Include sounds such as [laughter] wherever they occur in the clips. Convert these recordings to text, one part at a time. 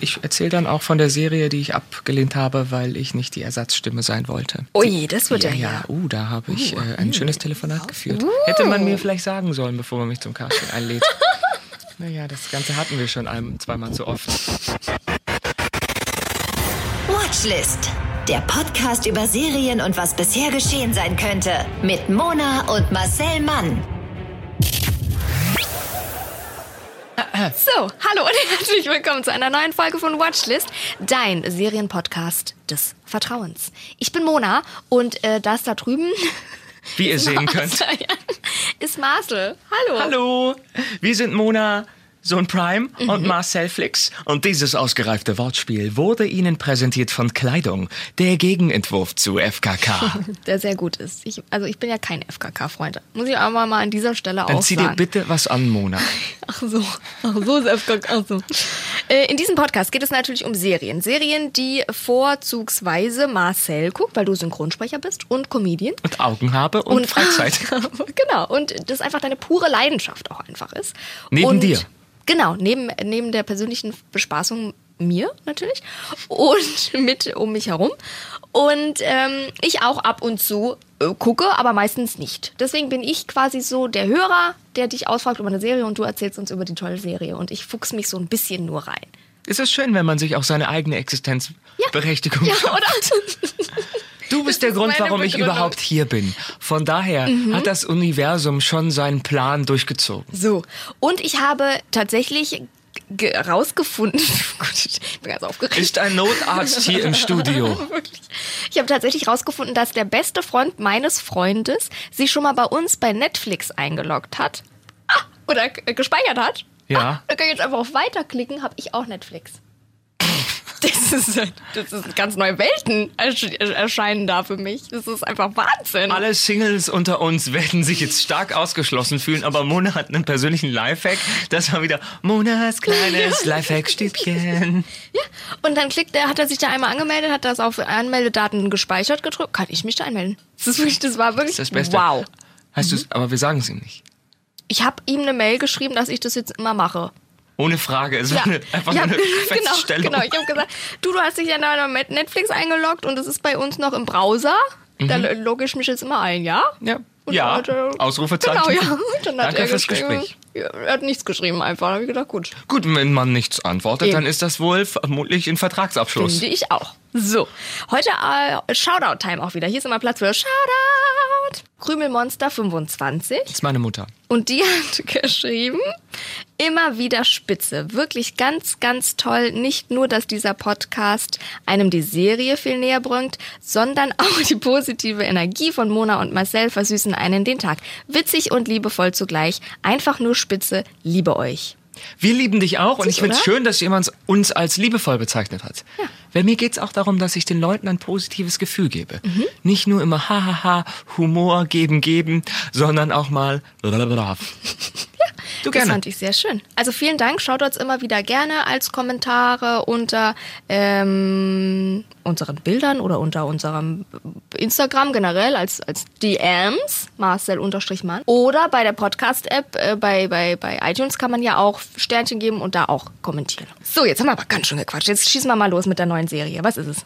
Ich erzähle dann auch von der Serie, die ich abgelehnt habe, weil ich nicht die Ersatzstimme sein wollte. Ui, das wird Ja, ja, ja, uh, da habe ich äh, ein schönes Telefonat geführt. Hätte man mir vielleicht sagen sollen, bevor man mich zum Casting einlädt. [laughs] naja, das Ganze hatten wir schon ein, zweimal zu oft. Watchlist. Der Podcast über Serien und was bisher geschehen sein könnte. Mit Mona und Marcel Mann. So, hallo und herzlich willkommen zu einer neuen Folge von Watchlist, dein Serienpodcast des Vertrauens. Ich bin Mona und äh, das da drüben Wie ihr [laughs] sehen könnt. ist Marcel. Hallo. Hallo, wir sind Mona, Sohn Prime und Marcel Flix. Und dieses ausgereifte Wortspiel wurde Ihnen präsentiert von Kleidung, der Gegenentwurf zu FKK. [laughs] Der sehr gut ist. Ich, also ich bin ja kein FKK-Freund. Muss ich aber mal an dieser Stelle Dann auch zieh dir sagen. bitte was an, Mona. [laughs] Ach so, ach so ist FKK. Ach so. Äh, In diesem Podcast geht es natürlich um Serien. Serien, die vorzugsweise Marcel guckt, weil du Synchronsprecher bist und Comedian. Und Augen habe und, [laughs] Freizeit. genau. Und das einfach deine pure Leidenschaft auch einfach ist. Neben und, dir. Genau, neben, neben der persönlichen Bespaßung mir natürlich und [laughs] mit um mich herum. Und ähm, ich auch ab und zu äh, gucke, aber meistens nicht. Deswegen bin ich quasi so der Hörer, der dich ausfragt über eine Serie und du erzählst uns über die tolle Serie. Und ich fuchs mich so ein bisschen nur rein. Es ist schön, wenn man sich auch seine eigene Existenzberechtigung Ja, schafft. oder? [laughs] Du bist der ist Grund, warum ich überhaupt hier bin. Von daher Mhm. hat das Universum schon seinen Plan durchgezogen. So. Und ich habe tatsächlich ge- rausgefunden, [laughs] Gott, ich bin ganz aufgeregt. Ist ein Notarzt hier im Studio. [laughs] Ich habe tatsächlich rausgefunden, dass der beste Freund meines Freundes sich schon mal bei uns bei Netflix eingeloggt hat. Ah, oder g- gespeichert hat. Ja. Ah, da kann ich jetzt einfach auf Weiterklicken, habe ich auch Netflix. [laughs] Das ist, das ist ganz neue Welten ersch- erscheinen da für mich. Das ist einfach Wahnsinn. Alle Singles unter uns werden sich jetzt stark ausgeschlossen fühlen, aber Mona hat einen persönlichen Lifehack. Das war wieder Monas kleines Lifehack-Stübchen. Ja. Und dann klickt er, hat er sich da einmal angemeldet, hat das auf Anmeldedaten gespeichert gedrückt. Kann ich mich da einmelden? Das, ist wirklich, das war wirklich Das ist das Beste. wow. Heißt du's, aber wir sagen es ihm nicht. Ich habe ihm eine Mail geschrieben, dass ich das jetzt immer mache. Ohne Frage. Es Ja, war eine, einfach hab, eine [laughs] genau, Feststellung. genau. Ich habe gesagt, du, du hast dich ja da mit Netflix eingeloggt und es ist bei uns noch im Browser. Da logge ich mich jetzt immer ein, ja? Mhm. Ja, Und ja. dann hat er- Ausrufezeichen. Genau, ja. [laughs] Und Dann hat Danke er fürs geschrieben, Gespräch. Ja, er hat nichts geschrieben einfach. Da habe ich gedacht, gut. Gut, wenn man nichts antwortet, Eben. dann ist das wohl vermutlich ein Vertragsabschluss. Finde ich auch. So, heute äh, Shoutout-Time auch wieder. Hier ist immer Platz für Shoutout. Krümelmonster 25. Das ist meine Mutter. Und die [laughs] hat geschrieben, immer wieder spitze. Wirklich ganz, ganz toll. Nicht nur, dass dieser Podcast einem die Serie viel näher bringt, sondern [laughs] auch die positive Energie von Mona und Marcel versüßen einen den Tag. Witzig und liebevoll zugleich. Einfach nur spitze. Liebe euch. Wir lieben dich auch und ich finde es schön, dass jemand uns als liebevoll bezeichnet hat. Weil mir geht es auch darum, dass ich den Leuten ein positives Gefühl gebe. Mhm. Nicht nur immer hahaha, Humor geben, geben, sondern auch mal [laughs] Du Das gerne. fand ich sehr schön. Also vielen Dank. Schaut uns immer wieder gerne als Kommentare unter ähm, unseren Bildern oder unter unserem Instagram generell als, als DMs, Marcel-Mann. Oder bei der Podcast-App, äh, bei, bei, bei iTunes kann man ja auch Sternchen geben und da auch kommentieren. So, jetzt haben wir aber ganz schön gequatscht. Jetzt schießen wir mal los mit der neuen Serie. Was ist es?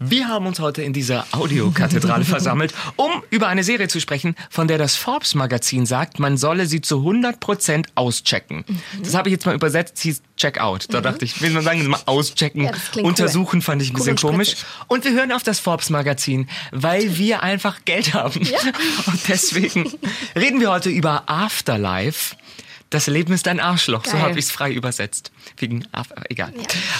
Wir haben uns heute in dieser Audiokathedrale [laughs] versammelt, um über eine Serie zu sprechen, von der das Forbes-Magazin sagt, man solle sie zu 100% auschecken. Das habe ich jetzt mal übersetzt, hieß Check-out. Da dachte ich, will man sagen, mal auschecken, Ja, untersuchen fand ich ein Cool bisschen und komisch. Und wir hören auf das Forbes-Magazin, weil wir einfach Geld haben. [laughs] Und deswegen [laughs] reden wir heute über Afterlife. Das Leben ist ein Arschloch, so Geil. habe ich es frei übersetzt. Wegen, Af- egal.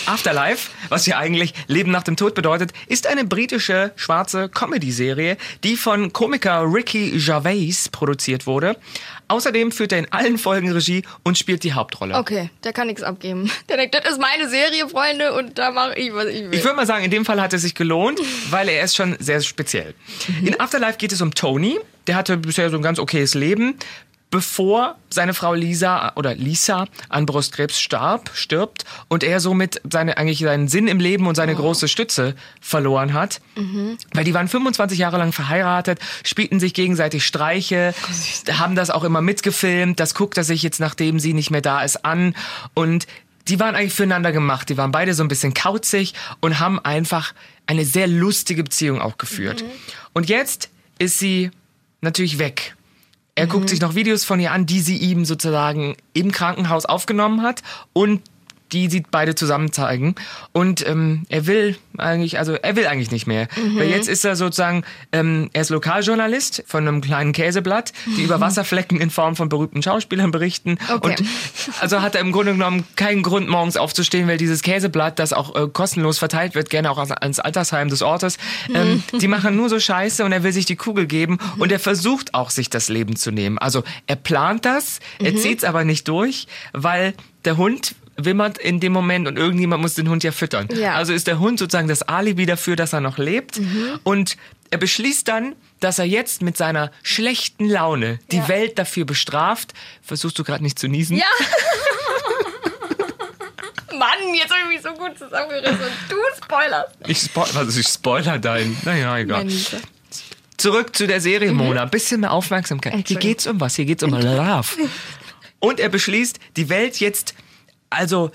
Afterlife, was ja eigentlich Leben nach dem Tod bedeutet, ist eine britische schwarze Comedy-Serie, die von Komiker Ricky Gervais produziert wurde. Außerdem führt er in allen Folgen Regie und spielt die Hauptrolle. Okay, der kann nichts abgeben. [laughs] Der denkt, das ist meine Serie, Freunde, und da mache ich, was ich will. Ich würde mal sagen, in dem Fall hat es sich gelohnt, [laughs] weil er ist schon sehr speziell. In Afterlife geht es um Tony. Der hatte bisher so ein ganz okayes Leben. Bevor seine Frau Lisa oder Lisa an Brustkrebs starb, stirbt und er somit seine, eigentlich seinen Sinn im Leben und seine große Stütze verloren hat. Weil die waren 25 Jahre lang verheiratet, spielten sich gegenseitig Streiche, haben das auch immer mitgefilmt. Das guckt er sich jetzt, nachdem sie nicht mehr da ist, an. Und die waren eigentlich füreinander gemacht. Die waren beide so ein bisschen kauzig und haben einfach eine sehr lustige Beziehung auch geführt. Und jetzt ist sie natürlich weg. Er guckt sich noch Videos von ihr an, die sie ihm sozusagen im Krankenhaus aufgenommen hat und die sie beide zusammen zeigen. Und ähm, er will eigentlich, also er will eigentlich nicht mehr. Weil jetzt ist er sozusagen, ähm, er ist Lokaljournalist von einem kleinen Käseblatt, die über [laughs] Wasserflecken in Form von berühmten Schauspielern berichten. Okay. Und also hat er im Grunde genommen keinen Grund, morgens aufzustehen, weil dieses Käseblatt, das auch äh, kostenlos verteilt wird, gerne auch ans, Altersheim des Ortes, ähm, [laughs] die machen nur so Scheiße und er will sich die Kugel geben und er versucht auch, sich das Leben zu nehmen. Also er plant das, er zieht's aber nicht durch, weil der Hund wimmert in dem Moment und irgendjemand muss den Hund ja füttern. Ja. Also ist der Hund sozusagen das Alibi dafür, dass er noch lebt und er beschließt dann, dass er jetzt mit seiner schlechten Laune die Ja. Welt dafür bestraft. Versuchst du gerade nicht zu niesen? Ja. [laughs] Mann, jetzt habe ich mich so gut zusammengerissen. Du spoilerst. Ich, spo also ich spoiler dein. Naja, egal. Zurück zu der Serie, Mona. Ein bisschen mehr Aufmerksamkeit. Hier Entschuldigung. geht's um was? Hier geht's um [laughs] Love. Und er beschließt, die Welt jetzt also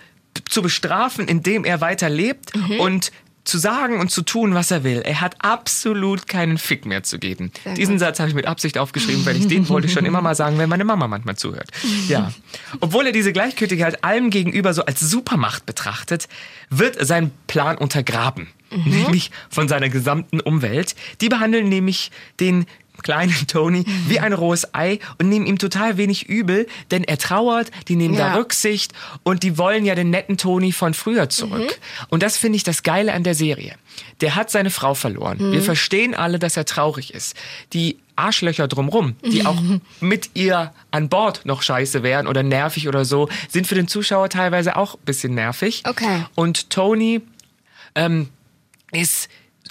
zu bestrafen, indem er weiter lebt und zu sagen und zu tun, was er will. Er hat absolut keinen Fick mehr zu geben. Sehr Diesen gut. Satz habe ich mit Absicht aufgeschrieben, weil ich den wollte ich schon immer mal sagen, wenn meine Mama manchmal zuhört. Ja. Obwohl er diese Gleichgültigkeit allem gegenüber so als Supermacht betrachtet, wird sein Plan untergraben. Nämlich von seiner gesamten Umwelt. Die behandeln nämlich den kleinen Tony wie ein rohes Ei und nehmen ihm total wenig übel, denn er trauert, die nehmen da Ja. Rücksicht und die wollen ja den netten Tony von früher zurück. Und das finde ich das Geile an der Serie. Der hat seine Frau verloren. Wir verstehen alle, dass er traurig ist. Die Arschlöcher drumrum, die auch mit ihr an Bord noch scheiße wären oder nervig oder so, sind für den Zuschauer teilweise auch ein bisschen nervig. Okay. Und Tony ähm, ist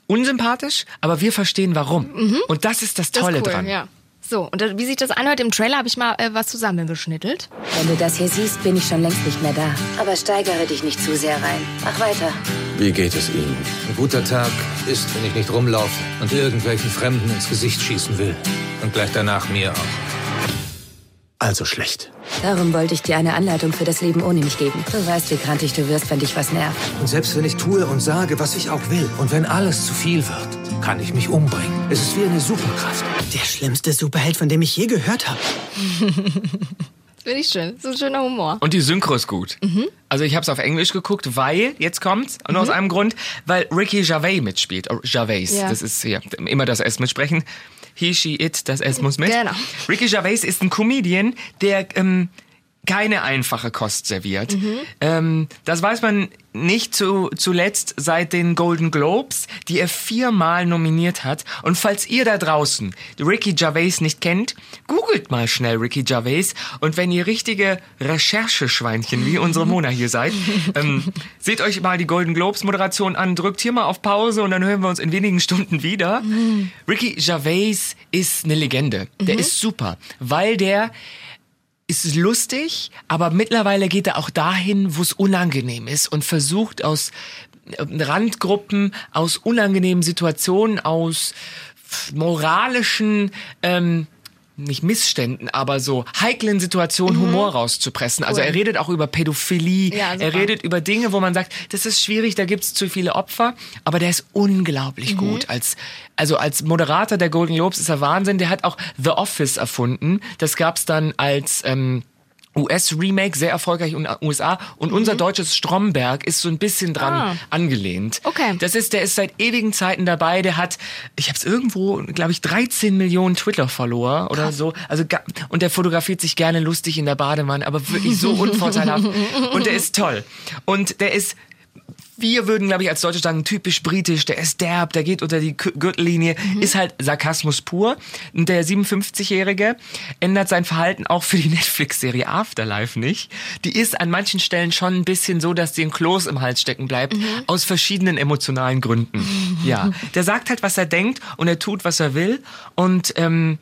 unsympathisch, aber wir verstehen warum. Und das ist das Das Tolle ist cool, dran. ja. So, und das- wie sich das anhört im Trailer, habe ich mal äh, was zusammengeschnittelt. Wenn du das hier siehst, bin ich schon längst nicht mehr da. Aber steigere dich nicht zu sehr rein. Mach weiter. Wie geht es Ihnen? Ein guter Tag ist, wenn ich nicht rumlaufe und irgendwelchen Fremden ins Gesicht schießen will. Und gleich danach mir auch. Also schlecht. Darum wollte ich dir eine Anleitung für das Leben ohne mich geben. Du weißt, wie krantig du wirst, wenn dich was nervt. Und selbst wenn ich tue und sage, was ich auch will, und wenn alles zu viel wird, kann ich mich umbringen. Es ist wie eine Superkraft. Der schlimmste Superheld, von dem ich je gehört habe. [laughs] Finde ich schön. So ein schöner Humor. Und die Synchro ist gut. Also ich habe es auf Englisch geguckt, weil, jetzt kommt's, nur aus einem Grund, weil Ricky Gervais mitspielt. Oh, Gervais, Ja. das ist hier immer das S mitsprechen. He, she, it, das S muss mit. Genau. Ricky Gervais ist ein Comedian, der ähm, keine einfache Kost serviert. Ähm, das weiß man nicht zu, zuletzt seit den Golden Globes, die er viermal nominiert hat. Und falls ihr da draußen Ricky Gervais nicht kennt, googelt mal schnell Ricky Gervais. Und wenn ihr richtige Rechercheschweinchen wie unsere [laughs] Mona hier seid, ähm, seht euch mal die Golden Globes Moderation an, drückt hier mal auf Pause und dann hören wir uns in wenigen Stunden wieder. Ricky Gervais ist eine Legende. Der ist super, weil der ist lustig, aber mittlerweile geht er auch dahin, wo es unangenehm ist und versucht aus äh, Randgruppen, aus unangenehmen Situationen, aus moralischen ähm, nicht Missständen, aber so heiklen Situationen Humor rauszupressen. Also er redet auch über Pädophilie, Ja, er redet über Dinge, wo man sagt, das ist schwierig, da gibt's zu viele Opfer, aber der ist unglaublich Mhm. gut. Als, also als Moderator der Golden Globes ist er Wahnsinn. Der hat auch The Office erfunden. Das gab's dann als ähm, US-Remake, sehr erfolgreich in den USA. Und unser deutsches Stromberg ist so ein bisschen dran Mhm. Ah. angelehnt. Okay. Das ist, der ist seit ewigen Zeiten dabei. Der hat, ich habe es irgendwo, glaube ich, 13 Millionen Twitter-Follower oder so. Also und der fotografiert sich gerne lustig in der Badewanne, aber wirklich so unvorteilhaft. [laughs] und der ist toll. Und der ist wir würden, glaube ich, als Deutsche sagen, typisch britisch, der ist derb, der geht unter die Gürtellinie, ist halt Sarkasmus pur. Und der 57-Jährige ändert sein Verhalten auch für die [laughs] Netflix-Serie Afterlife nicht. Die ist an manchen Stellen schon ein bisschen so, dass dir ein Kloß im Hals stecken bleibt, aus verschiedenen emotionalen Gründen. Ja, [laughs] der sagt halt, was er denkt und er tut, was er will und ähm,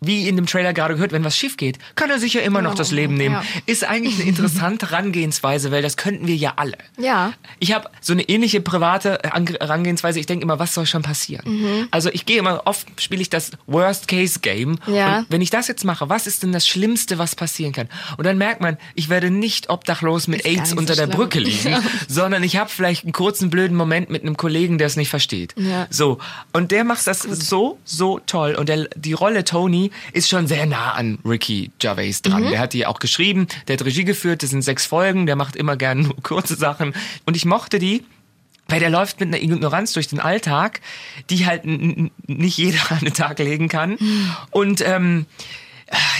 wie in dem Trailer gerade gehört, wenn was schief geht, kann er sich ja immer noch das Leben nehmen. ja. Ist eigentlich eine [laughs] interessante Herangehensweise, weil das könnten wir ja alle. Ja. Ich habe so eine ähnliche private Ange- Herangehensweise. Ich denke immer, was soll schon passieren? Mhm. Also ich gehe immer, oft spiele ich das Worst-Case-Game. Ja. Und wenn ich das jetzt mache, was ist denn das Schlimmste, was passieren kann? Und dann merkt man, ich werde nicht obdachlos mit Ist AIDS unter so der schlimm. Brücke liegen, [laughs] sondern ich habe vielleicht einen kurzen, blöden Moment mit einem Kollegen, der es nicht versteht. Ja. So. Und der macht das so, so toll. Und der, die Rolle Tony ist schon sehr nah an Ricky Gervais dran. Mhm. Der hat die auch geschrieben, der hat Regie geführt, das sind sechs Folgen, der macht immer gerne [laughs] nur kurze Sachen. Und ich mochte die, weil der läuft mit einer Ignoranz durch den Alltag, die halt nicht jeder [laughs] an den Tag legen kann. Und ähm,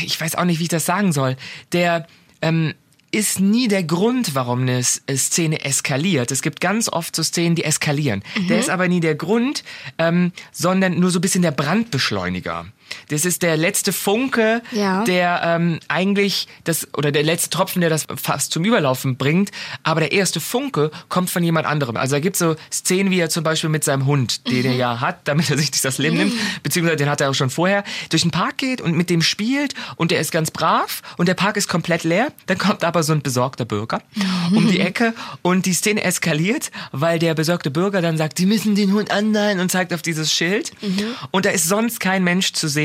ich weiß auch nicht, wie ich das sagen soll. Der ähm, ist nie der Grund, warum eine äh, Szene eskaliert. Es gibt ganz oft so Szenen, die eskalieren. Der ist aber nie der Grund, ähm, sondern nur so ein bisschen der Brandbeschleuniger. Das ist der letzte Funke, Ja. der ähm, eigentlich das oder der letzte Tropfen, der das fast zum Überlaufen bringt. Aber der erste Funke kommt von jemand anderem. Also da gibt so Szenen, wie er zum Beispiel mit seinem Hund, den er ja hat, damit er sich nicht das Leben nimmt, beziehungsweise den hat er auch schon vorher, durch den Park geht und mit dem spielt und der ist ganz brav und der Park ist komplett leer. Dann kommt aber so ein besorgter Bürger um die Ecke und die Szene eskaliert, weil der besorgte Bürger dann sagt, die müssen den Hund anleihen und zeigt auf dieses Schild. Und da ist sonst kein Mensch zu sehen.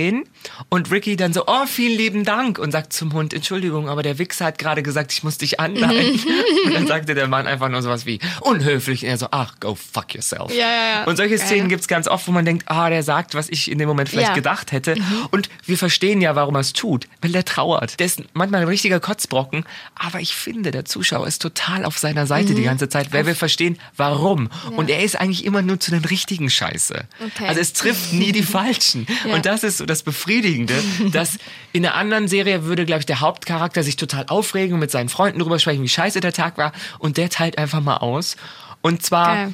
Und Ricky dann so, oh, vielen lieben Dank und sagt zum Hund, Entschuldigung, aber der Wichser hat gerade gesagt, ich muss dich anleihen. [laughs] und dann sagte der Mann einfach nur sowas wie, unhöflich. Und er so, ach, go fuck yourself. Ja, ja, ja. Und solche. Szenen gibt's ganz oft, wo man denkt, ah, der sagt, was ich in dem Moment vielleicht gedacht hätte. Und wir verstehen ja, warum er es tut, weil der trauert. Der ist manchmal ein richtiger Kotzbrocken, aber ich finde, der Zuschauer ist total auf seiner Seite die ganze Zeit, weil wir verstehen, warum. Und er ist eigentlich immer nur zu den richtigen Scheiße. Okay. Also es trifft nie die Falschen. Und das ist so das Befriedigende, dass in einer anderen Serie würde, glaube ich, der Hauptcharakter sich total aufregen und mit seinen Freunden drüber sprechen, wie scheiße der Tag war. Und der teilt einfach mal aus. Und zwar Geil.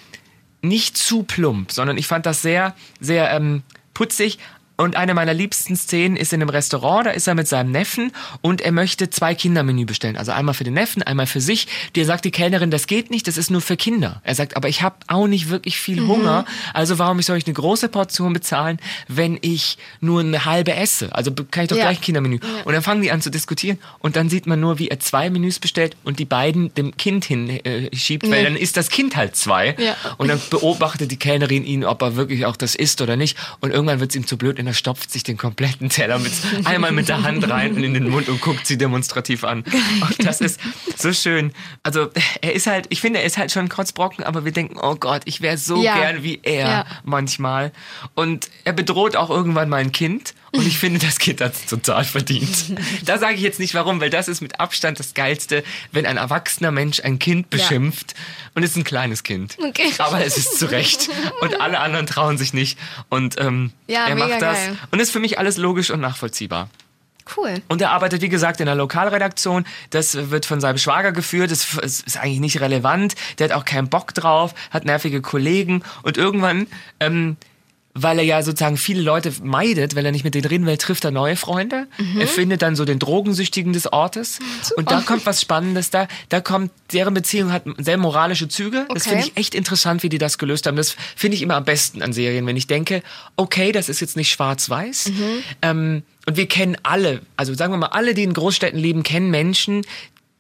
nicht zu plump, sondern ich fand das sehr, sehr ähm, putzig. Und eine meiner liebsten Szenen ist in einem Restaurant, da ist er mit seinem Neffen und er möchte zwei Kindermenü bestellen. Also einmal für den Neffen, einmal für sich. Der sagt die Kellnerin, das geht nicht, das ist nur für Kinder. Er sagt, aber ich habe auch nicht wirklich viel Hunger, also warum soll ich eine große Portion bezahlen, wenn ich nur eine halbe esse? Also kann ich doch Ja. gleich ein Kindermenü. Und dann fangen die an zu diskutieren und dann sieht man nur, wie er zwei Menüs bestellt und die beiden dem Kind hinschiebt, äh, schiebt, weil dann ist das Kind halt zwei. Ja. Und dann beobachtet die Kellnerin ihn, ob er wirklich auch das isst oder nicht. Und irgendwann wird es ihm zu blöd und er stopft sich den kompletten Teller mit, [laughs] einmal mit der Hand rein und in den Mund und guckt sie demonstrativ an. Und das ist so schön. Also er ist halt, ich finde, er ist halt schon ein Kotzbrocken, aber wir denken, oh Gott, ich wäre so Ja. gern wie er Ja. manchmal. Und er bedroht auch irgendwann mal ein Kind. Und ich finde, das Kind hat es total verdient. [laughs] Da sage ich jetzt nicht warum, weil das ist mit Abstand das Geilste, wenn ein erwachsener Mensch ein Kind beschimpft. Und es ist ein kleines Kind. Okay. Aber es ist zu Recht. Und alle anderen trauen sich nicht. Und ähm, Ja, er macht das. geil. Und ist für mich alles logisch und nachvollziehbar. Cool. Und er arbeitet, wie gesagt, in der Lokalredaktion. Das wird von seinem Schwager geführt. Das ist ist eigentlich nicht relevant. Der hat auch keinen Bock drauf, hat nervige Kollegen. Und irgendwann, ähm, weil er ja sozusagen viele Leute meidet, weil er nicht mit denen reden will, trifft er neue Freunde. Mhm. Er findet dann so den Drogensüchtigen des Ortes. Und da kommt was Spannendes. Da, da kommt, deren Beziehung hat sehr moralische Züge. Das Okay. finde ich echt interessant, wie die das gelöst haben. Das finde ich immer am besten an Serien, wenn ich denke, okay, das ist jetzt nicht schwarz-weiß. Ähm, und wir kennen alle, also sagen wir mal, alle, die in Großstädten leben, kennen Menschen,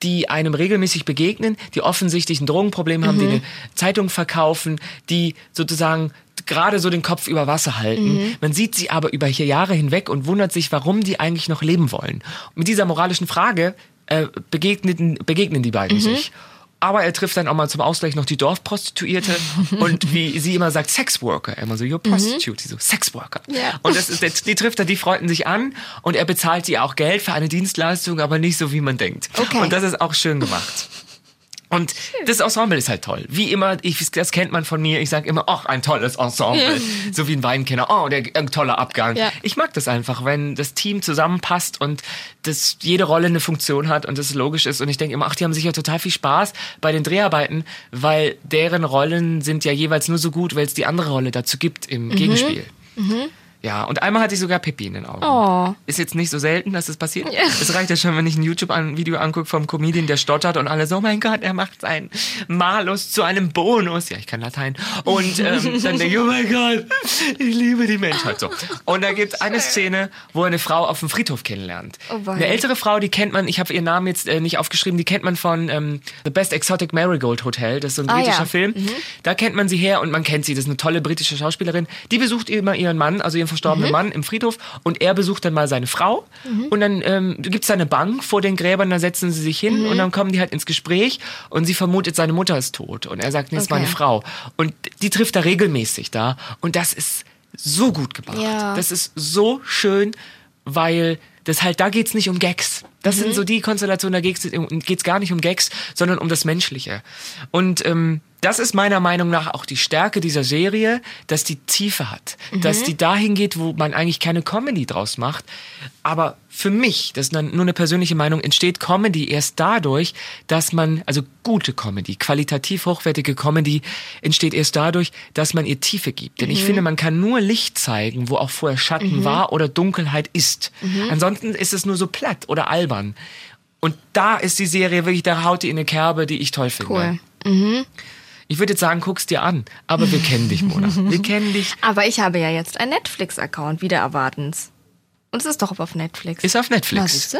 die einem regelmäßig begegnen, die offensichtlich ein Drogenproblem haben, die eine Zeitung verkaufen, die sozusagen gerade so den Kopf über Wasser halten. Man sieht sie aber über hier Jahre hinweg und wundert sich, warum die eigentlich noch leben wollen. Und mit dieser moralischen Frage äh, begegneten, begegnen die beiden sich. Aber er trifft dann auch mal zum Ausgleich noch die Dorfprostituierte [laughs] und wie sie immer sagt, Sexworker. Er immer so, you're prostitute. Sie so, Sexworker. Ja. Und das ist, der- die trifft er, die freunden sich an und er bezahlt ihr auch Geld für eine Dienstleistung, aber nicht so, wie man denkt. Okay. Und das ist auch schön gemacht. Und das Ensemble ist halt toll. Wie immer, ich, das kennt man von mir. Ich sage immer, ach, ein tolles Ensemble. So wie ein Weinkenner. Oh, der, ein toller Abgang. Ja. Ich mag das einfach, wenn das Team zusammenpasst und dass jede Rolle eine Funktion hat und das logisch ist. Und ich denke immer, ach, die haben sicher total viel Spaß bei den Dreharbeiten, weil deren Rollen sind ja jeweils nur so gut, weil es die andere Rolle dazu gibt im Gegenspiel. Ja, und einmal hatte ich sogar Pippi in den Augen. Oh. Ist jetzt nicht so selten, dass das passiert. Es reicht ja schon, wenn ich ein YouTube-Video angucke vom Comedian, der stottert und alle so, oh mein Gott, er macht seinen Malus zu einem Bonus. Ja, ich kann Latein. Und ähm, [laughs] dann denke ich, oh mein Gott, ich liebe die Menschheit. So. Und da gibt es eine Szene, wo er eine Frau auf dem Friedhof kennenlernt. Oh eine ältere Frau, die kennt man, ich habe ihren Namen jetzt äh, nicht aufgeschrieben, die kennt man von ähm, The Best Exotic Marigold Hotel. Das ist so ein Ah, britischer ja. Film. Da kennt man sie her und man kennt sie. Das ist eine tolle britische Schauspielerin. Die besucht immer ihren Mann, also ihren verstorbenen Mann im Friedhof und er besucht dann mal seine Frau und dann ähm, gibt's da eine Bank vor den Gräbern, da setzen sie sich hin und dann kommen die halt ins Gespräch und sie vermutet, seine Mutter ist tot und er sagt, nee, das ist Okay. meine Frau. Und die trifft er regelmäßig da und das ist so gut gemacht. Ja. Das ist so schön, weil das halt, da geht's nicht um Gags. Das sind so die Konstellationen, da geht's, geht's gar nicht um Gags, sondern um das Menschliche. Und ähm, das ist meiner Meinung nach auch die Stärke dieser Serie, dass die Tiefe hat. Dass die dahin geht, wo man eigentlich keine Comedy draus macht. Aber für mich, das ist nur eine persönliche Meinung, entsteht Comedy erst dadurch, dass man, also gute Comedy, qualitativ hochwertige Comedy, entsteht erst dadurch, dass man ihr Tiefe gibt. Denn ich finde, man kann nur Licht zeigen, wo auch vorher Schatten war oder Dunkelheit ist. Ansonsten ist es nur so platt oder albern. Und da ist die Serie wirklich, da haut die in eine Kerbe, die ich toll finde. Cool. Ich würde jetzt sagen, guck's dir an. Aber wir kennen dich, Mona. Wir kennen [laughs] dich. Aber ich habe ja jetzt einen Netflix-Account, wieder erwartens. Und es ist doch auf Netflix. Ist auf Netflix. Na, siehst du?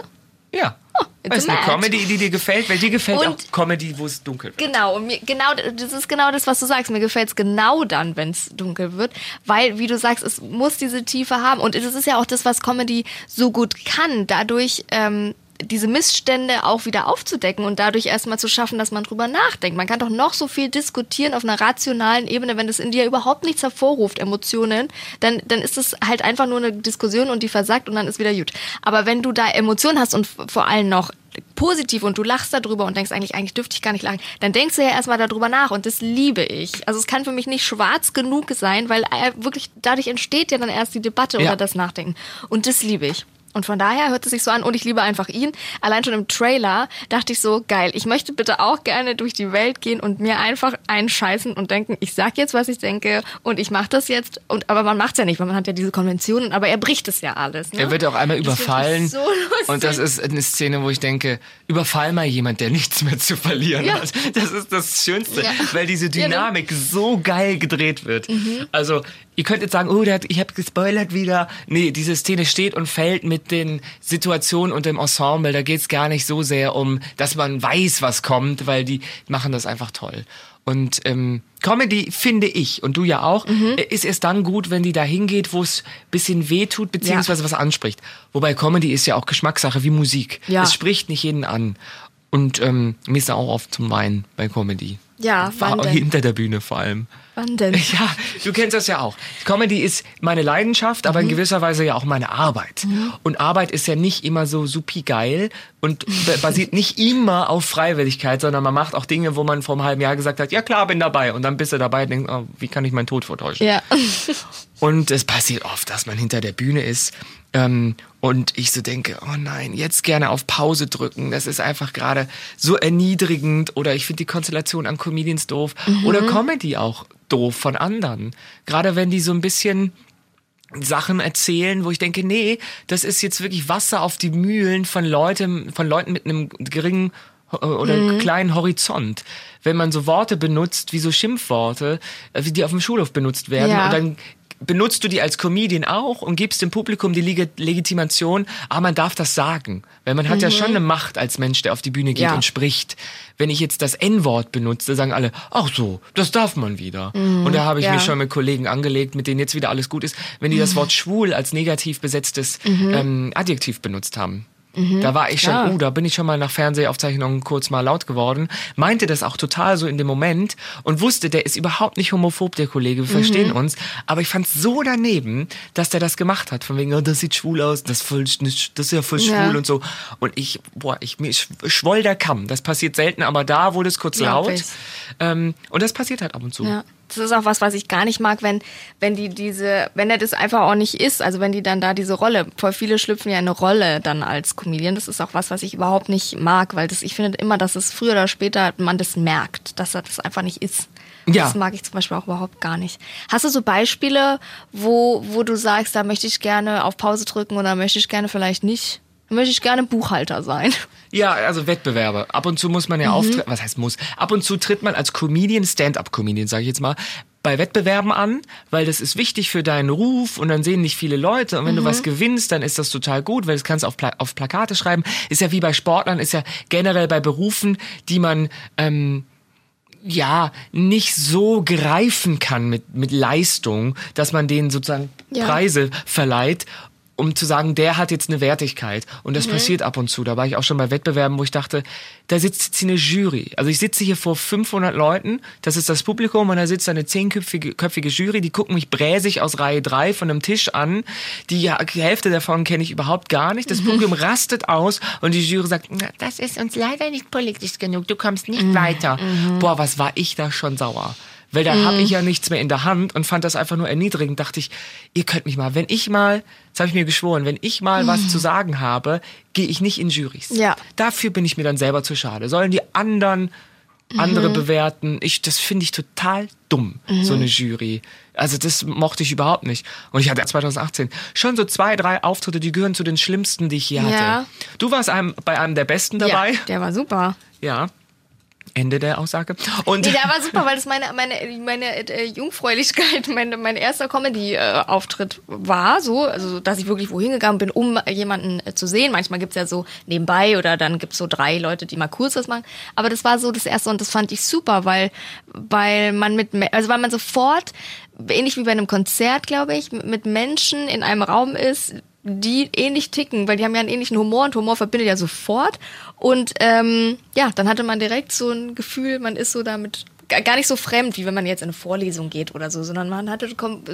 Ja. it's das ist eine. Comedy, die dir gefällt, weil dir gefällt Und- auch Comedy, wo es dunkel wird. Genau, und mir, genau, das ist genau das, was du sagst. Mir gefällt es genau dann, wenn es dunkel wird, weil, wie du sagst, es muss diese Tiefe haben. Und das ist ja auch das, was Comedy so gut kann, dadurch ähm, diese Missstände auch wieder aufzudecken und dadurch erstmal zu schaffen, dass man drüber nachdenkt. Man kann doch noch so viel diskutieren auf einer rationalen Ebene, wenn das in dir überhaupt nichts hervorruft, Emotionen, dann, dann ist es halt einfach nur eine Diskussion und die versagt und dann ist wieder gut. Aber wenn du da Emotionen hast und vor allem noch positiv und du lachst darüber und denkst eigentlich, eigentlich dürfte ich gar nicht lachen, dann denkst du ja erstmal darüber nach und das liebe ich. Also es kann für mich nicht schwarz genug sein, weil äh, wirklich dadurch entsteht ja dann erst die Debatte Ja. oder das Nachdenken. Und das liebe ich. Und von daher hört es sich so an und ich liebe einfach ihn. Allein schon im Trailer dachte ich so, geil, ich möchte bitte auch gerne durch die Welt gehen und mir einfach einscheißen und denken, ich sag jetzt, was ich denke und ich mache das jetzt. Und, aber man macht's ja nicht, weil man hat ja diese Konventionen, aber er bricht es ja alles. Ne? Er wird auch einmal Das find ich überfallen. so und das ist eine Szene, wo ich denke, überfall mal jemand, der nichts mehr zu verlieren Ja. hat. Das ist das Schönste, Ja. weil diese Ja, ne? Dynamik so geil gedreht wird. Also, ihr könnt jetzt sagen, oh, der hat, ich habe gespoilert wieder. Nee, diese Szene steht und fällt mit den Situationen und dem Ensemble. Da geht's gar nicht so sehr um, dass man weiß, was kommt, weil die machen das einfach toll. Und ähm, Comedy finde ich, und du ja auch, Mhm. äh, ist erst dann gut, wenn die da hingeht, wo es bisschen weh tut, beziehungsweise was anspricht. Wobei Comedy ist ja auch Geschmackssache wie Musik. Ja. Es spricht nicht jeden an. Und ähm, mir ist da auch oft zum Weinen bei Comedy. Ja, War hinter der Bühne vor allem. Wann denn? [laughs] Ja, du kennst das ja auch. Comedy ist meine Leidenschaft, aber Mhm. in gewisser Weise ja auch meine Arbeit. Und Arbeit ist ja nicht immer so supi geil und ba- basiert nicht immer auf Freiwilligkeit, sondern man macht auch Dinge, wo man vor einem halben Jahr gesagt hat, ja klar, bin dabei. Und dann bist du dabei und denkst, oh, wie kann ich meinen Tod vortäuschen? Ja. [laughs] Und es passiert oft, dass man hinter der Bühne ist ähm, und ich so denke, oh nein, jetzt gerne auf Pause drücken. Das ist einfach gerade so erniedrigend oder ich finde die Konstellation an Comedians doof oder Comedy auch doof von anderen. Gerade wenn die so ein bisschen Sachen erzählen, wo ich denke, nee, das ist jetzt wirklich Wasser auf die Mühlen von Leuten, von Leuten mit einem geringen ho- oder kleinen Horizont. Wenn man so Worte benutzt, wie so Schimpfworte, äh, wie die auf dem Schulhof benutzt werden Ja. und dann benutzt du die als Comedian auch und gibst dem Publikum die Leg Legitimation, aber man darf das sagen. Weil man hat ja schon eine Macht als Mensch, der auf die Bühne geht Ja. und spricht. Wenn ich jetzt das N-Wort benutze, sagen alle, ach so, das darf man wieder. Und da habe ich ja. mich schon mit Kollegen angelegt, mit denen jetzt wieder alles gut ist, wenn die das Wort schwul als negativ besetztes ähm, Adjektiv benutzt haben. Da war ich schon, Klar. uh, da bin ich schon mal nach Fernsehaufzeichnungen kurz mal laut geworden, meinte das auch total so in dem Moment und wusste, der ist überhaupt nicht homophob, der Kollege, wir verstehen uns, aber ich fand so daneben, dass der das gemacht hat, von wegen, oh, das sieht schwul aus, das, ist voll, das ist ja voll schwul Ja. und so. Und ich, boah, ich, mir sch- schwoll der Kamm. Das passiert selten, aber da wurde es kurz Glaub laut. Ähm, und das passiert halt ab und zu. Ja. Das ist auch was, was ich gar nicht mag, wenn, wenn die diese, wenn er das einfach auch nicht ist, also wenn die dann da diese Rolle, voll viele schlüpfen ja eine Rolle dann als Comedian. Das ist auch was, was ich überhaupt nicht mag, weil das, ich finde immer, dass es früher oder später man das merkt, dass er das einfach nicht ist. Ja. Das mag ich zum Beispiel auch überhaupt gar nicht. Hast du so Beispiele, wo, wo du sagst, da möchte ich gerne auf Pause drücken oder möchte ich gerne vielleicht nicht? Da möchte ich gerne Buchhalter sein. Ja, also Wettbewerbe. Ab und zu muss man ja auftreten. Was heißt muss? Ab und zu tritt man als Comedian, Stand-up-Comedian, sage ich jetzt mal, bei Wettbewerben an, weil das ist wichtig für deinen Ruf und dann sehen nicht viele Leute und wenn du was gewinnst, dann ist das total gut, weil das kannst du auf, Pla auf Plakate schreiben. Ist ja wie bei Sportlern, ist ja generell bei Berufen, die man ähm, ja nicht so greifen kann mit, mit Leistung, dass man denen sozusagen Ja. Preise verleiht, um zu sagen, der hat jetzt eine Wertigkeit. Und das passiert ab und zu. Da war ich auch schon bei Wettbewerben, wo ich dachte, da sitzt jetzt hier eine Jury. Also ich sitze hier vor 500 Leuten, das ist das Publikum und da sitzt eine zehnköpfige köpfige Jury, die gucken mich bräsig aus Reihe 3 von einem Tisch an. Die Hälfte davon kenne ich überhaupt gar nicht. Das Publikum rastet aus und die Jury sagt, "Na, das ist uns leider nicht politisch genug, du kommst nicht weiter. Boah, was war ich da schon sauer. Weil da habe ich ja nichts mehr in der Hand und fand das einfach nur erniedrigend. Dachte ich, ihr könnt mich mal, wenn ich mal, das habe ich mir geschworen, wenn ich mal was zu sagen habe, gehe ich nicht in Juries. Ja. Dafür bin ich mir dann selber zu schade. Sollen die anderen andere bewerten? Ich, das finde ich total dumm, so eine Jury. Also das mochte ich überhaupt nicht. Und ich hatte 2018 schon so zwei, drei Auftritte, die gehören zu den schlimmsten, die ich je hatte. Ja. Du warst einem, bei einem der besten dabei. Ja, der war super. Ja. Ende der Aussage. Und Nee, der war super, weil das meine, meine, meine äh, Jungfräulichkeit, meine, mein erster Comedy-Auftritt war, so, also dass ich wirklich wohin gegangen bin, um jemanden äh, zu sehen. Manchmal gibt's ja so nebenbei oder dann gibt's so drei Leute, die mal kurz was machen. Aber das war so das erste und das fand ich super, weil, weil man mit, also weil man sofort, ähnlich wie bei einem Konzert, glaube ich, mit Menschen in einem Raum ist, die ähnlich ticken, weil die haben ja einen ähnlichen Humor und Humor verbindet ja sofort. Und ähm, ja, dann hatte man direkt so ein Gefühl, man ist so damit gar nicht so fremd, wie wenn man jetzt in eine Vorlesung geht oder so, sondern man hatte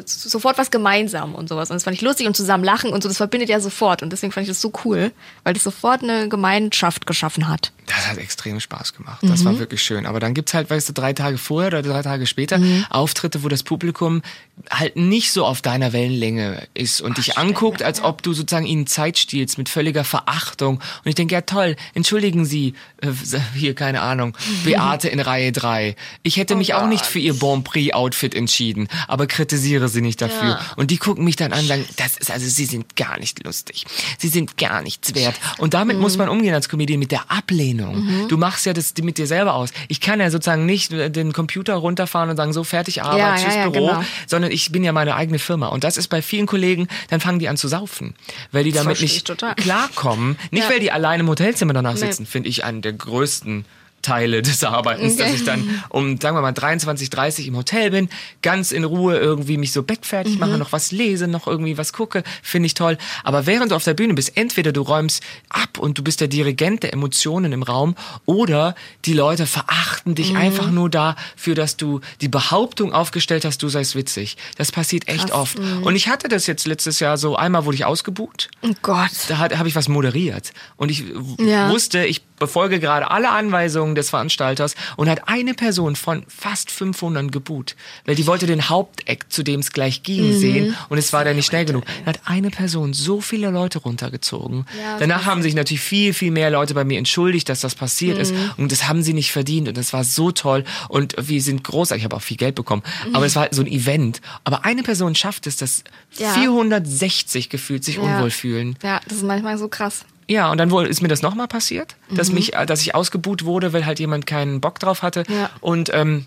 sofort was gemeinsam und sowas. Und das fand ich lustig und zusammen lachen und so, das verbindet ja sofort. Und deswegen fand ich das so cool, weil das sofort eine Gemeinschaft geschaffen hat. Das hat extrem Spaß gemacht. Das war wirklich schön. Aber dann gibt's halt, weißt du, drei Tage vorher oder drei Tage später Auftritte, wo das Publikum halt nicht so auf deiner Wellenlänge ist und dich anguckt, als ob du sozusagen ihnen Zeit stiehlst mit völliger Verachtung. Und ich denke, ja toll, entschuldigen Sie, äh, [laughs] hier, keine Ahnung, [laughs] Beate in Reihe 3. Ich hätte mich auch nicht für ihr Bon Prix-Outfit entschieden, aber kritisiere sie nicht dafür. Ja. Und die gucken mich dann an und sagen, das ist, also sie sind gar nicht lustig. Sie sind gar nichts wert. Und damit muss man umgehen als Comedian mit der Ablehnung. Du machst ja das mit dir selber aus. Ich kann ja sozusagen nicht den Computer runterfahren und sagen, so fertig Arbeit, Ja, tschüss ja, Büro, genau. sondern ich bin ja meine eigene Firma. Und das ist bei vielen Kollegen, dann fangen die an zu saufen, weil die damit nicht total. klarkommen. Nicht, weil die alleine im Hotelzimmer danach Nee. sitzen, finde ich einen der größten Teile des Arbeitens, dass Okay. ich dann um, sagen wir mal, 23, 30 im Hotel bin, ganz in Ruhe irgendwie mich so bettfertig Mhm. mache, noch was lese, noch irgendwie was gucke, finde ich toll. Aber während du auf der Bühne bist, entweder du räumst ab und du bist der Dirigent der Emotionen im Raum oder die Leute verachten dich Mhm. einfach nur dafür, dass du die Behauptung aufgestellt hast, du seist witzig. Das passiert echt oft. Mhm. Und ich hatte das jetzt letztes Jahr so, einmal wurde ich ausgebucht Oh Gott. da habe ich was moderiert und ich Ja. wusste, ich befolge gerade alle Anweisungen des Veranstalters und hat eine Person von fast 500 geboot, weil die wollte den Haupteck, zu dem es gleich ging, Mhm. sehen und es war dann nicht schnell genug. Dann hat eine Person so viele Leute runtergezogen. Ja, Danach haben sich natürlich viel, viel mehr Leute bei mir entschuldigt, dass das passiert ist Mhm. und das haben sie nicht verdient und das war so toll und wir sind großartig. Ich habe auch viel Geld bekommen, Mhm. aber es war so ein Event. Aber eine Person schafft es, dass Ja. 460 gefühlt sich Ja. unwohl fühlen. Ja, das ist manchmal so krass. Ja, und dann wohl ist mir das nochmal passiert, dass Mhm. mich, äh, dass ich ausgebuht wurde, weil halt jemand keinen Bock drauf hatte. Ja. Und ähm,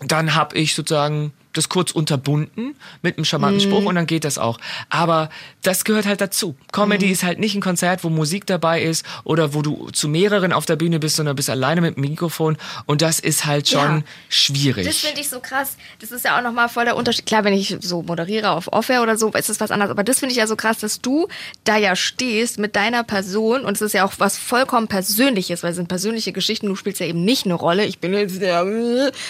dann habe ich sozusagen das kurz unterbunden mit einem charmanten Mhm. Spruch und dann geht das auch. Aber das gehört halt dazu. Comedy Mhm. ist halt nicht ein Konzert, wo Musik dabei ist oder wo du zu mehreren auf der Bühne bist, sondern bist alleine mit dem Mikrofon und das ist halt schon Ja. schwierig. Das finde ich so krass. Das ist ja auch nochmal voll der Unterschied. Klar, wenn ich so moderiere auf Offair oder so, ist das was anderes. Aber das finde ich ja so krass, dass du da ja stehst mit deiner Person und es ist ja auch was vollkommen Persönliches, weil es sind persönliche Geschichten. Du spielst ja eben nicht eine Rolle. Ich bin jetzt der,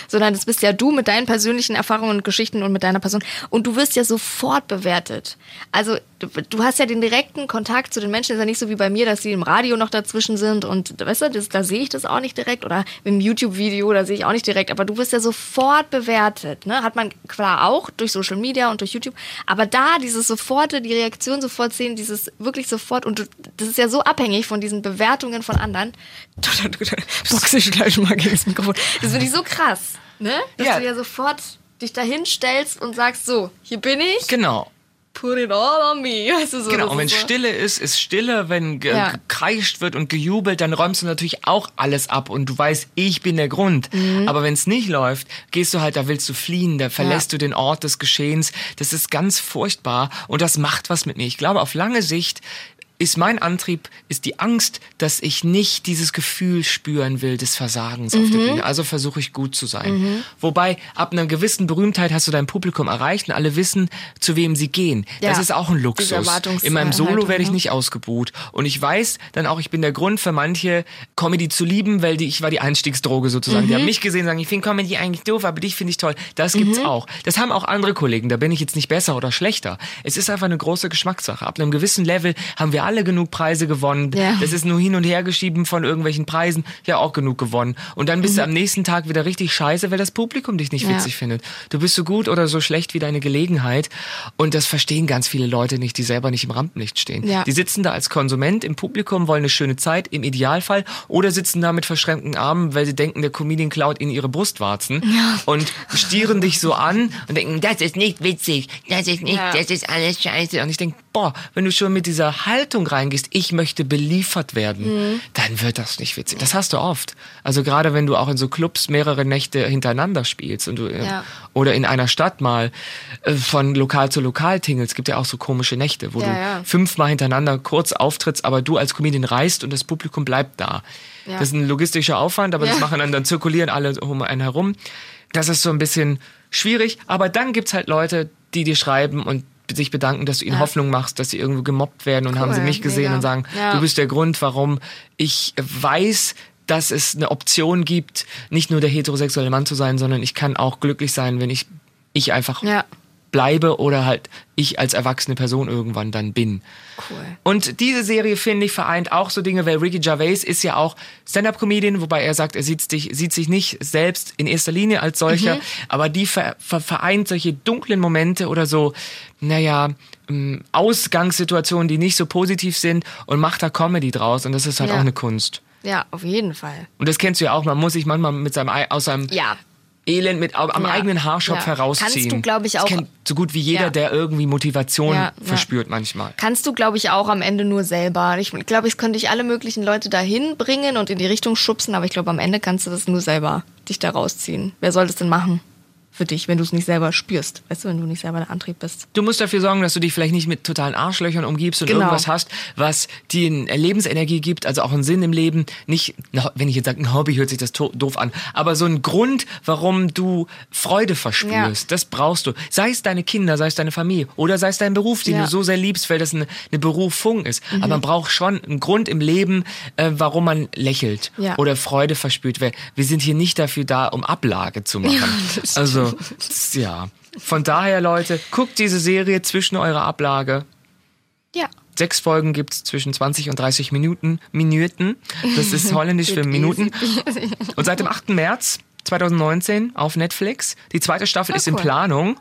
sondern das bist ja du mit deinen persönlichen Erfahrungen und Geschichten und mit deiner Person. Und du wirst ja sofort bewertet. Also du, du hast ja den direkten Kontakt zu den Menschen. Ist ja nicht so wie bei mir, dass die im Radio noch dazwischen sind und weißt du, das, da sehe ich das auch nicht direkt oder im YouTube-Video, da sehe ich auch nicht direkt. Aber du wirst ja sofort bewertet. Ne? Hat man klar auch durch Social Media und durch YouTube. Aber da dieses soforte, die Reaktion sofort sehen, dieses wirklich sofort und du, das ist ja so abhängig von diesen Bewertungen von anderen. [laughs] Boxe ich gleich mal gegen das Mikrofon. Das finde ich so krass, ne? Dass Ja. du ja sofort dich dahin stellst und sagst, so, hier bin ich, Genau. put it all on me. Weißt [laughs] du, so, Genau, und wenn so. Stille ist, ist Stille. Wenn ge Ja. gekreischt wird und gejubelt, dann räumst du natürlich auch alles ab und du weißt, ich bin der Grund. Mhm. Aber wenn es nicht läuft, gehst du halt, da willst du fliehen, da verlässt du den Ort des Geschehens. Das ist ganz furchtbar und das macht was mit mir. Ich glaube, auf lange Sicht ist mein Antrieb, ist die Angst, dass ich nicht dieses Gefühl spüren will des Versagens auf Mhm. der Bühne. Also versuche ich gut zu sein. Wobei, ab einer gewissen Berühmtheit hast du dein Publikum erreicht und alle wissen, zu wem sie gehen. Ja. Das ist auch ein Luxus. In meinem Solo werde ich ne? nicht ausgebuht. Und ich weiß dann auch, ich bin der Grund für manche, Comedy zu lieben, weil die, ich war die Einstiegsdroge sozusagen. Mhm. Die haben mich gesehen und sagen, ich finde Comedy eigentlich doof, aber dich finde ich toll. Das gibt's Mhm. auch. Das haben auch andere Kollegen. Da bin ich jetzt nicht besser oder schlechter. Es ist einfach eine große Geschmackssache. Ab einem gewissen Level haben wir alle genug Preise gewonnen. Ja. Das ist nur hin und her geschieben von irgendwelchen Preisen. Ja, auch genug gewonnen. Und dann bist du am nächsten Tag wieder richtig scheiße, weil das Publikum dich nicht Mhm. Ja. witzig findet. Du bist so gut oder so schlecht wie deine Gelegenheit. Und das verstehen ganz viele Leute nicht, die selber nicht im Rampenlicht stehen. Ja. Die sitzen da als Konsument im Publikum, wollen eine schöne Zeit, im Idealfall, oder sitzen da mit verschränkten Armen, weil sie denken, der Comedian klaut ihnen ihre Brustwarzen und stieren dich so an und denken, das ist nicht witzig, das ist nicht, Ja. das ist alles scheiße. Und ich denke, boah, wenn du schon mit dieser Haltung reingehst, ich möchte beliefert werden, dann wird das nicht witzig. Das hast du oft. Also gerade wenn du auch in so Clubs mehrere Nächte hintereinander spielst und du äh, Ja. oder in einer Stadt mal äh, von Lokal zu Lokal tingelst, es gibt ja auch so komische Nächte, wo Ja, du ja. fünfmal hintereinander kurz auftrittst, aber du als Comedian reist und das Publikum bleibt da. Das ist ein logistischer Aufwand, aber das machen dann, dann zirkulieren alle um einen herum. Das ist so ein bisschen schwierig, aber dann gibt's halt Leute, die dir schreiben und sich bedanken, dass du ihnen Ja. Hoffnung machst, dass sie irgendwo gemobbt werden und haben sie Cool, mich gesehen mega. und sagen, Ja. du bist der Grund, warum ich weiß, dass es eine Option gibt, nicht nur der heterosexuelle Mann zu sein, sondern ich kann auch glücklich sein, wenn ich, ich einfach Ja. Bleibe oder halt ich als erwachsene Person irgendwann dann bin. Cool. Und diese Serie, finde ich, vereint auch so Dinge, weil Ricky Gervais ist ja auch Stand-Up-Comedian, wobei er sagt, er sieht sich, sieht sich nicht selbst in erster Linie als solcher, aber die ver, ver, vereint solche dunklen Momente oder so, naja, ähm, Ausgangssituationen, die nicht so positiv sind und macht da Comedy draus und das ist halt Ja. auch eine Kunst. Ja, auf jeden Fall. Und das kennst du ja auch, man muss sich manchmal mit seinem, ei- aus seinem Ja. Elend mit am Ja. eigenen Haarschopf Ja. herausziehen. Kannst du, glaub ich, Das auch- kennt so gut wie jeder, Ja. der irgendwie Motivation verspürt manchmal. Kannst du, glaube ich, auch am Ende nur selber. Ich glaube, ich könnte dich alle möglichen Leute dahin bringen und in die Richtung schubsen, aber ich glaube, am Ende kannst du das nur selber dich da rausziehen. Wer soll das denn machen? Für dich, wenn du es nicht selber spürst. Weißt du, wenn du nicht selber der Antrieb bist. Du musst dafür sorgen, dass du dich vielleicht nicht mit totalen Arschlöchern umgibst und Genau. irgendwas hast, was dir eine Lebensenergie gibt, also auch einen Sinn im Leben. Nicht, wenn ich jetzt sage, ein Hobby hört sich das doof an, aber so ein Grund, warum du Freude verspürst, Ja. das brauchst du. Sei es deine Kinder, sei es deine Familie oder sei es dein Beruf, den Ja. Mhm. du so sehr liebst, weil das eine, eine Berufung ist. Aber man braucht schon einen Grund im Leben, äh, warum man lächelt Ja. oder Freude verspürt. Weil wir sind hier nicht dafür da, um Ablage zu machen. das also, ja. Von daher, Leute, guckt diese Serie zwischen eurer Ablage. Ja. Sechs Folgen gibt's zwischen 20 und 30 Minuten. Minuten. Das ist holländisch für Minuten. Und seit dem 8. März 2019 auf Netflix. Die zweite Staffel Ah, ist in cool. Planung.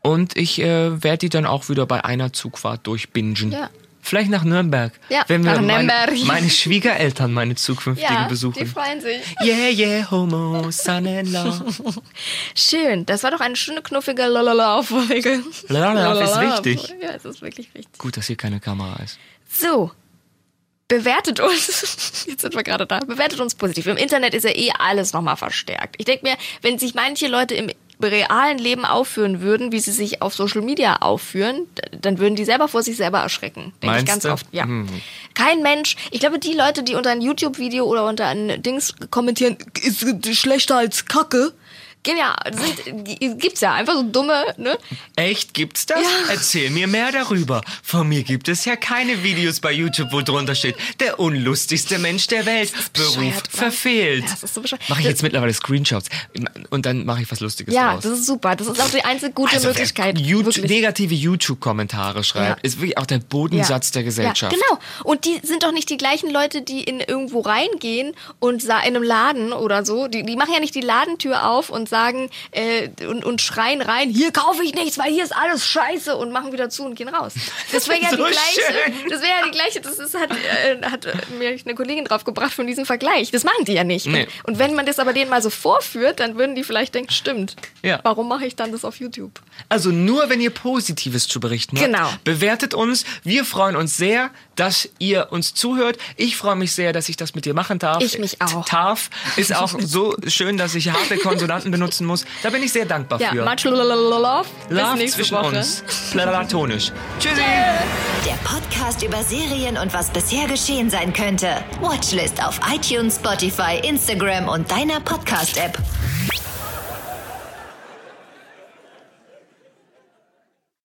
Und ich äh, werde die dann auch wieder bei einer Zugfahrt durchbingen. Ja. Vielleicht nach Nürnberg. Ja, wenn wir nach meine, Nürnberg. [laughs] meine Schwiegereltern, meine zukünftigen Ja, die besuchen. freuen sich. Yeah, yeah, homo, son in law. [laughs] Schön. Das war doch eine schöne, knuffige Lalala-Folge. Lalala ist wichtig. Ja, es ist wirklich wichtig. Gut, dass hier keine Kamera ist. So. Bewertet uns. [laughs] Jetzt sind wir gerade da. Bewertet uns positiv. Im Internet ist ja eh alles nochmal verstärkt. Ich denke mir, wenn sich manche Leute im realen Leben aufführen würden, wie sie sich auf Social Media aufführen, dann würden die selber vor sich selber erschrecken. Denke ich ganz du? oft. Ja. Hm. Kein Mensch, ich glaube, die Leute, die unter ein YouTube-Video oder unter ein Dings kommentieren, ist schlechter als Kacke, Sind, die- gibt's ja einfach so dumme, ne? Echt, gibt's das? Ja. Erzähl mir mehr darüber. Von mir gibt es ja keine Videos bei YouTube, wo drunter steht, der unlustigste Mensch der Welt, Beruf verfehlt. Ja, das ist so bescheuert. Mache ich jetzt mittlerweile Screenshots und dann mache ich was Lustiges Ja, draus. das ist super. Das ist auch die einzige gute also, Möglichkeit. YouTube, negative YouTube-Kommentare schreibt, Ja. ist wirklich auch der Bodensatz der Gesellschaft. Ja, genau. Und die sind doch nicht die gleichen Leute, die in irgendwo reingehen und in einem Laden oder so. Die, die machen ja nicht die Ladentür auf und sagen äh, und, und schreien rein, hier kaufe ich nichts, weil hier ist alles scheiße und machen wieder zu und gehen raus. Das wäre [laughs] ja So die gleiche. Das wäre ja die gleiche. Das ist, hat, äh, hat äh, mir eine Kollegin drauf gebracht von diesem Vergleich. Das machen die ja nicht. Nee. Und, und wenn man das aber denen mal so vorführt, dann würden die vielleicht denken, stimmt. Ja. Warum mache ich dann das auf YouTube? Also nur, wenn ihr Positives zu berichten habt. Genau. Bewertet uns. Wir freuen uns sehr, dass ihr uns zuhört. Ich freue mich sehr, dass ich das mit dir machen darf. Ich mich auch. Tarf ist auch [laughs] so schön, dass ich harte Konsonanten [laughs] benutzen muss. Da bin ich sehr dankbar Ja, für. much love. Love nächste zwischen Woche. uns. Platonisch. Tschüssi. Der Podcast über Serien und was bisher geschehen sein könnte. Watchlist auf iTunes, Spotify, Instagram und deiner Podcast-App.